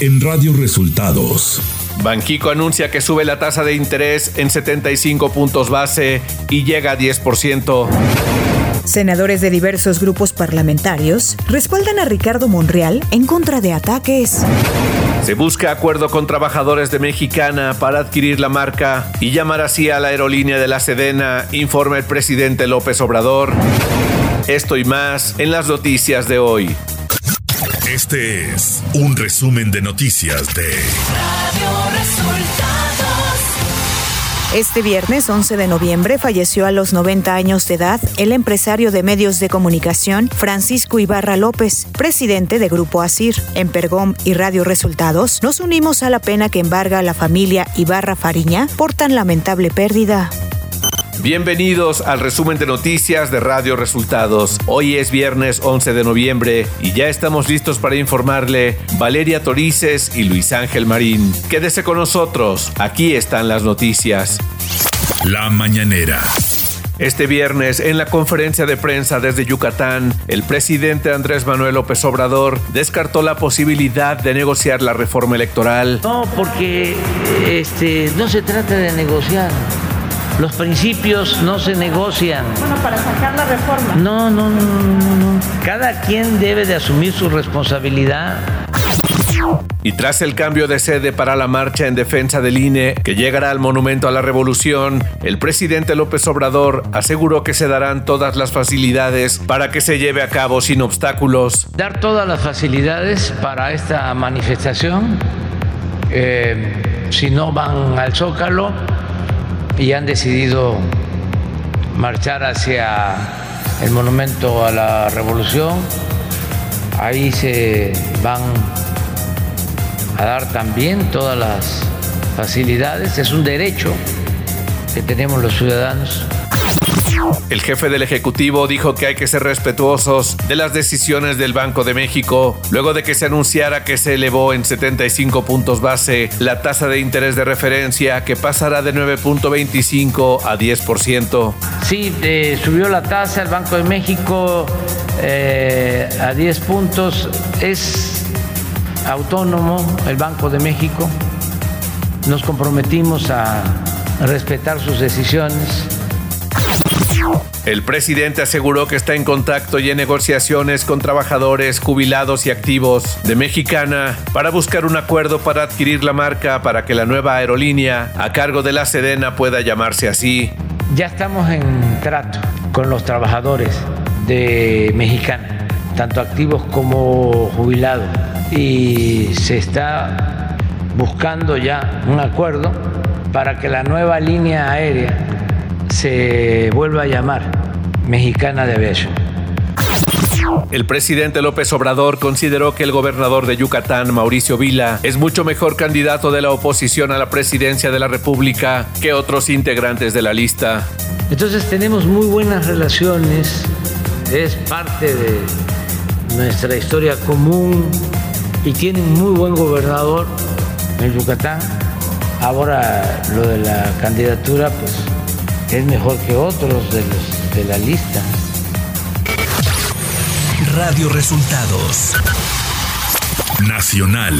en Radio Resultados. Banquico anuncia que sube la tasa de interés en 75 puntos base y llega a 10%. Senadores de diversos grupos parlamentarios respaldan a Ricardo Monreal en contra de ataques. Se busca acuerdo con trabajadores de Mexicana para adquirir la marca y llamar así a la aerolínea de la Sedena, informa el presidente López Obrador. Esto y más en las noticias de hoy. Este es un resumen de noticias de Radio Resultados. Este viernes 11 de noviembre falleció a los 90 años de edad el empresario de medios de comunicación Francisco Ibarra López, presidente de Grupo Asir. En Pergom y Radio Resultados nos unimos a la pena que embarga a la familia Ibarra Fariña por tan lamentable pérdida. Bienvenidos al resumen de noticias de Radio Resultados. Hoy es viernes 11 de noviembre y ya estamos listos para informarle Valeria Torices y Luis Ángel Marín. Quédese con nosotros, aquí están las noticias. La mañanera. Este viernes, en la conferencia de prensa desde Yucatán, el presidente Andrés Manuel López Obrador descartó la posibilidad de negociar la reforma electoral. No, porque este, no se trata de negociar los principios no se negocian. Bueno, para sacar la reforma. No, no, no, no, no. Cada quien debe de asumir su responsabilidad. Y tras el cambio de sede para la marcha en defensa del INE, que llegará al Monumento a la Revolución, el presidente López Obrador aseguró que se darán todas las facilidades para que se lleve a cabo sin obstáculos. Dar todas las facilidades para esta manifestación. Eh, si no van al Zócalo, y han decidido marchar hacia el monumento a la revolución. Ahí se van a dar también todas las facilidades. Es un derecho que tenemos los ciudadanos el jefe del Ejecutivo dijo que hay que ser respetuosos de las decisiones del Banco de México luego de que se anunciara que se elevó en 75 puntos base la tasa de interés de referencia que pasará de 9.25 a 10%. Sí, eh, subió la tasa el Banco de México eh, a 10 puntos. Es autónomo el Banco de México. Nos comprometimos a respetar sus decisiones el presidente aseguró que está en contacto y en negociaciones con trabajadores, jubilados y activos de Mexicana para buscar un acuerdo para adquirir la marca para que la nueva aerolínea a cargo de la Sedena pueda llamarse así. Ya estamos en trato con los trabajadores de Mexicana, tanto activos como jubilados, y se está buscando ya un acuerdo para que la nueva línea aérea se vuelva a llamar Mexicana de Aviación. El presidente López Obrador consideró que el gobernador de Yucatán, Mauricio Vila, es mucho mejor candidato de la oposición a la presidencia de la República que otros integrantes de la lista. Entonces tenemos muy buenas relaciones, es parte de nuestra historia común y tiene un muy buen gobernador en Yucatán. Ahora lo de la candidatura, pues es mejor que otros de, la lista. Radio Resultados Nacional.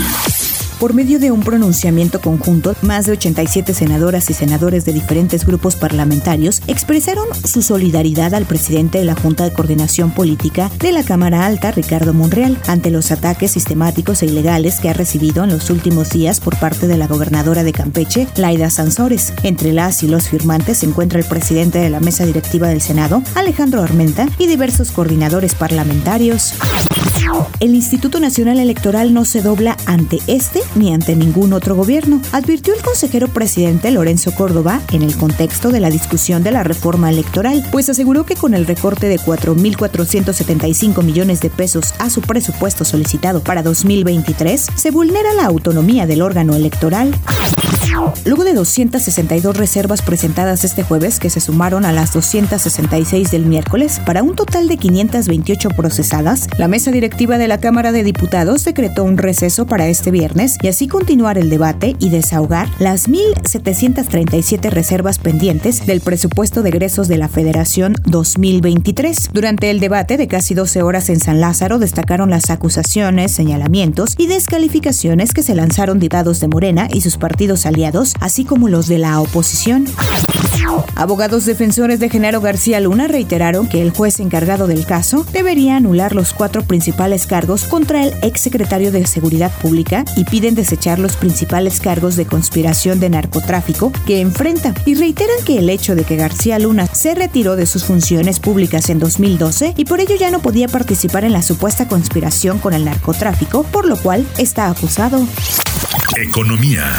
Por medio de un pronunciamiento conjunto, más de 87 senadoras y senadores de diferentes grupos parlamentarios expresaron su solidaridad al presidente de la Junta de Coordinación Política de la Cámara Alta, Ricardo Monreal, ante los ataques sistemáticos e ilegales que ha recibido en los últimos días por parte de la gobernadora de Campeche, Laida Sansores. Entre las y los firmantes se encuentra el presidente de la mesa directiva del Senado, Alejandro Armenta, y diversos coordinadores parlamentarios. El Instituto Nacional Electoral no se dobla ante este ni ante ningún otro gobierno, advirtió el consejero presidente Lorenzo Córdoba en el contexto de la discusión de la reforma electoral, pues aseguró que con el recorte de 4.475 millones de pesos a su presupuesto solicitado para 2023, se vulnera la autonomía del órgano electoral. Luego de 262 reservas presentadas este jueves, que se sumaron a las 266 del miércoles, para un total de 528 procesadas, la mesa directiva de la Cámara de Diputados decretó un receso para este viernes y así continuar el debate y desahogar las 1.737 reservas pendientes del presupuesto de egresos de la Federación 2023. Durante el debate de casi 12 horas en San Lázaro destacaron las acusaciones, señalamientos y descalificaciones que se lanzaron diputados de Morena y sus partidos aliados, así como los de la oposición. Abogados defensores de Genaro García Luna reiteraron que el juez encargado del caso debería anular los cuatro principales cargos contra el exsecretario de Seguridad Pública y desechar los principales cargos de conspiración de narcotráfico que enfrenta y reiteran que el hecho de que García Luna se retiró de sus funciones públicas en 2012 y por ello ya no podía participar en la supuesta conspiración con el narcotráfico, por lo cual está acusado. Economía.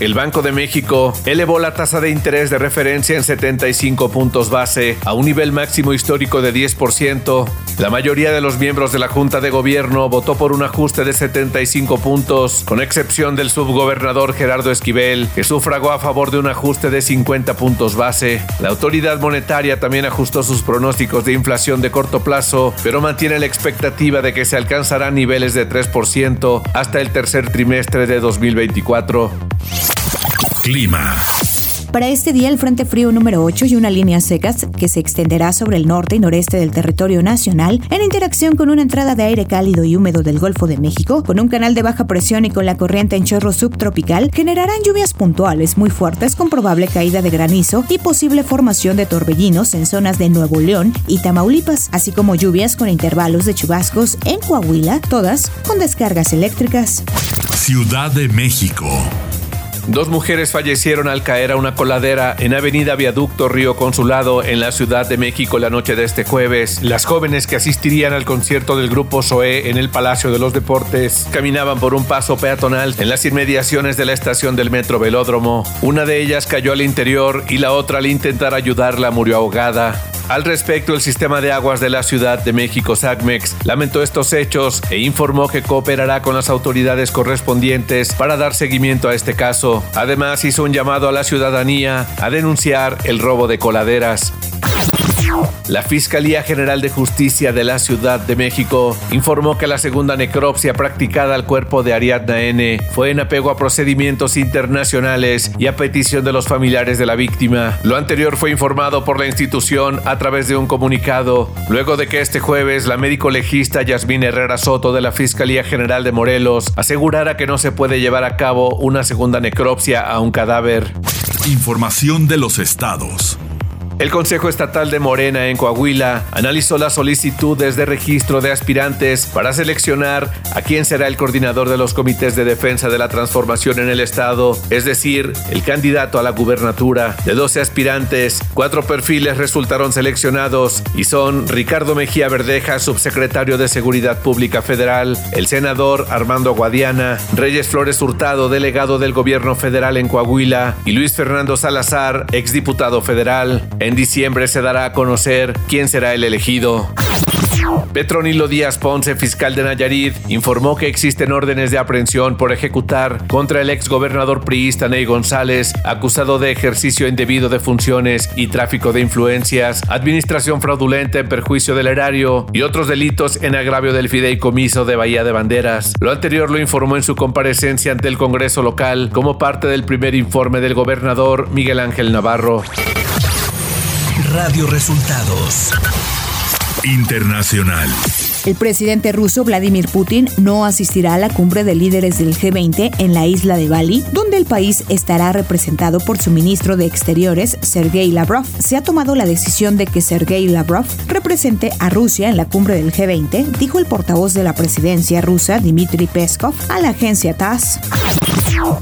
El Banco de México elevó la tasa de interés de referencia en 75 puntos base a un nivel máximo histórico de 10%. La mayoría de los miembros de la Junta de Gobierno votó por un ajuste de 75 puntos, con excepción del subgobernador Gerardo Esquivel, que sufragó a favor de un ajuste de 50 puntos base. La autoridad monetaria también ajustó sus pronósticos de inflación de corto plazo, pero mantiene la expectativa de que se alcanzarán niveles de 3% hasta el tercer trimestre de 2024. Clima. Para este día, el Frente Frío número 8 y una línea secas que se extenderá sobre el norte y noreste del territorio nacional, en interacción con una entrada de aire cálido y húmedo del Golfo de México, con un canal de baja presión y con la corriente en chorro subtropical, generarán lluvias puntuales muy fuertes con probable caída de granizo y posible formación de torbellinos en zonas de Nuevo León y Tamaulipas, así como lluvias con intervalos de chubascos en Coahuila, todas con descargas eléctricas. Ciudad de México. Dos mujeres fallecieron al caer a una coladera en Avenida Viaducto Río Consulado en la Ciudad de México la noche de este jueves. Las jóvenes que asistirían al concierto del grupo Zoé en el Palacio de los Deportes caminaban por un paso peatonal en las inmediaciones de la estación del metro Velódromo. Una de ellas cayó al interior y la otra al intentar ayudarla murió ahogada. Al respecto, el sistema de aguas de la Ciudad de México, SACMEX, lamentó estos hechos e informó que cooperará con las autoridades correspondientes para dar seguimiento a este caso. Además, hizo un llamado a la ciudadanía a denunciar el robo de coladeras. La Fiscalía General de Justicia de la Ciudad de México informó que la segunda necropsia practicada al cuerpo de Ariadna N fue en apego a procedimientos internacionales y a petición de los familiares de la víctima. Lo anterior fue informado por la institución a través de un comunicado, luego de que este jueves la médico legista Yasmín Herrera Soto de la Fiscalía General de Morelos asegurara que no se puede llevar a cabo una segunda necropsia a un cadáver. Información de los estados. El Consejo Estatal de Morena en Coahuila analizó las solicitudes de registro de aspirantes para seleccionar a quién será el coordinador de los comités de defensa de la transformación en el Estado, es decir, el candidato a la gubernatura. De 12 aspirantes, cuatro perfiles resultaron seleccionados y son Ricardo Mejía Verdeja, subsecretario de Seguridad Pública Federal, el senador Armando Guadiana, Reyes Flores Hurtado, delegado del gobierno federal en Coahuila, y Luis Fernando Salazar, exdiputado federal. Diciembre se dará a conocer quién será el elegido. Petronilo Díaz Ponce, fiscal de Nayarit, informó que existen órdenes de aprehensión por ejecutar contra el exgobernador priista Ney González, acusado de ejercicio indebido de funciones y tráfico de influencias, administración fraudulenta en perjuicio del erario y otros delitos en agravio del fideicomiso de Bahía de Banderas. Lo anterior lo informó en su comparecencia ante el Congreso local como parte del primer informe del gobernador Miguel Ángel Navarro. Radio Resultados. Internacional. El presidente ruso Vladimir Putin no asistirá a la cumbre de líderes del G20 en la isla de Bali, donde el país estará representado por su ministro de Exteriores, Sergei Lavrov. Se ha tomado la decisión de que Sergei Lavrov represente a Rusia en la cumbre del G20, dijo el portavoz de la presidencia rusa, Dmitry Peskov, a la agencia TASS.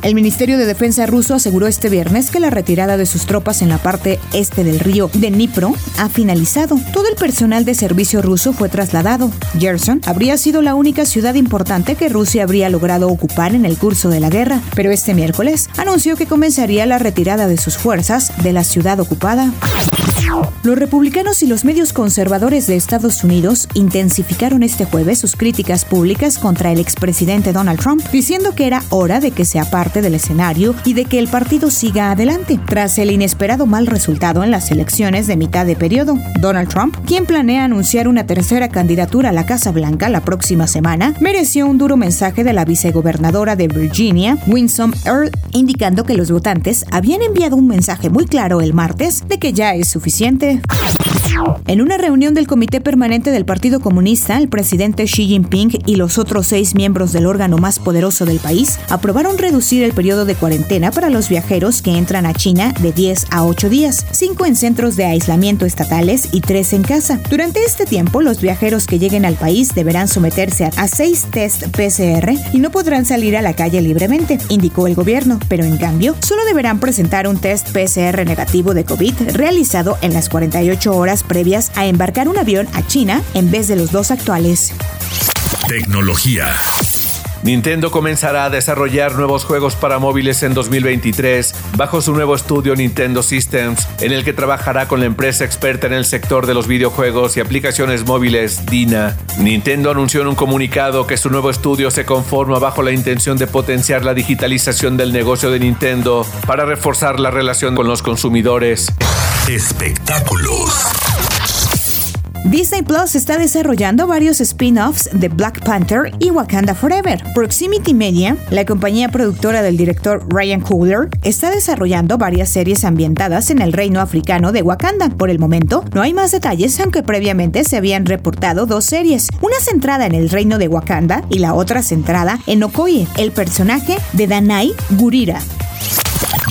El Ministerio de Defensa ruso aseguró este viernes que la retirada de sus tropas en la parte este del río de Dnipro ha finalizado. Todo el personal de servicio ruso fue trasladado. Gerson habría sido la única ciudad importante que Rusia habría logrado ocupar en el curso de la guerra, pero este miércoles anunció que comenzaría la retirada de sus fuerzas de la ciudad ocupada. Los republicanos y los medios conservadores de Estados Unidos intensificaron este jueves sus críticas públicas contra el expresidente Donald Trump, diciendo que era hora de que sea parte del escenario y de que el partido siga adelante, tras el inesperado mal resultado en las elecciones de mitad de periodo. Donald Trump, quien planea anunciar una tercera candidatura a la Casa Blanca la próxima semana, mereció un duro mensaje de la vicegobernadora de Virginia, Winsome Earl, indicando que los votantes habían enviado un mensaje muy claro el martes de que ya es suficiente suficiente? En una reunión del Comité Permanente del Partido Comunista, el presidente Xi Jinping y los otros seis miembros del órgano más poderoso del país aprobaron reducir el periodo de cuarentena para los viajeros que entran a China de 10 a 8 días, 5 en centros de aislamiento estatales y 3 en casa. Durante este tiempo, los viajeros que lleguen al país deberán someterse a 6 test PCR y no podrán salir a la calle libremente, indicó el gobierno, pero en cambio, solo deberán presentar un test PCR negativo de COVID realizado en las 48 horas previas a embarcar un avión a China en vez de los dos actuales. Tecnología. Nintendo comenzará a desarrollar nuevos juegos para móviles en 2023 bajo su nuevo estudio Nintendo Systems, en el que trabajará con la empresa experta en el sector de los videojuegos y aplicaciones móviles Dina. Nintendo anunció en un comunicado que su nuevo estudio se conforma bajo la intención de potenciar la digitalización del negocio de Nintendo para reforzar la relación con los consumidores. Espectáculos. Disney Plus está desarrollando varios spin-offs de Black Panther y Wakanda Forever. Proximity Media, la compañía productora del director Ryan Coogler, está desarrollando varias series ambientadas en el reino africano de Wakanda. Por el momento, no hay más detalles, aunque previamente se habían reportado dos series, una centrada en el reino de Wakanda y la otra centrada en Okoye, el personaje de Danai Gurira.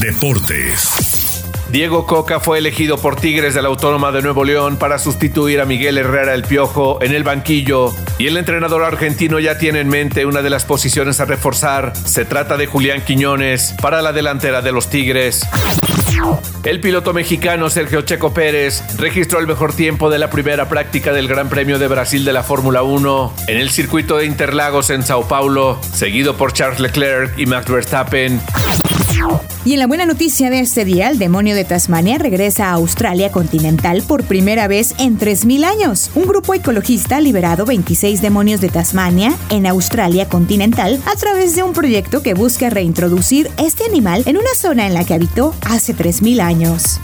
Deportes. Diego Coca fue elegido por Tigres de la Autónoma de Nuevo León para sustituir a Miguel Herrera el Piojo en el banquillo y el entrenador argentino ya tiene en mente una de las posiciones a reforzar. Se trata de Julián Quiñones para la delantera de los Tigres. El piloto mexicano Sergio Checo Pérez registró el mejor tiempo de la primera práctica del Gran Premio de Brasil de la Fórmula 1 en el circuito de Interlagos en Sao Paulo, seguido por Charles Leclerc y Max Verstappen. Y en la buena noticia de este día, el demonio de Tasmania regresa a Australia continental por primera vez en 3.000 años. Un grupo ecologista ha liberado 26 demonios de Tasmania en Australia continental a través de un proyecto que busca reintroducir este animal en una zona en la que habitó hace 3.000 años.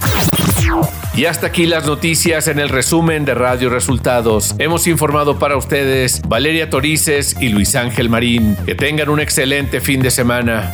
Y hasta aquí las noticias en el resumen de Radio Resultados. Hemos informado para ustedes Valeria Torices y Luis Ángel Marín. Que tengan un excelente fin de semana.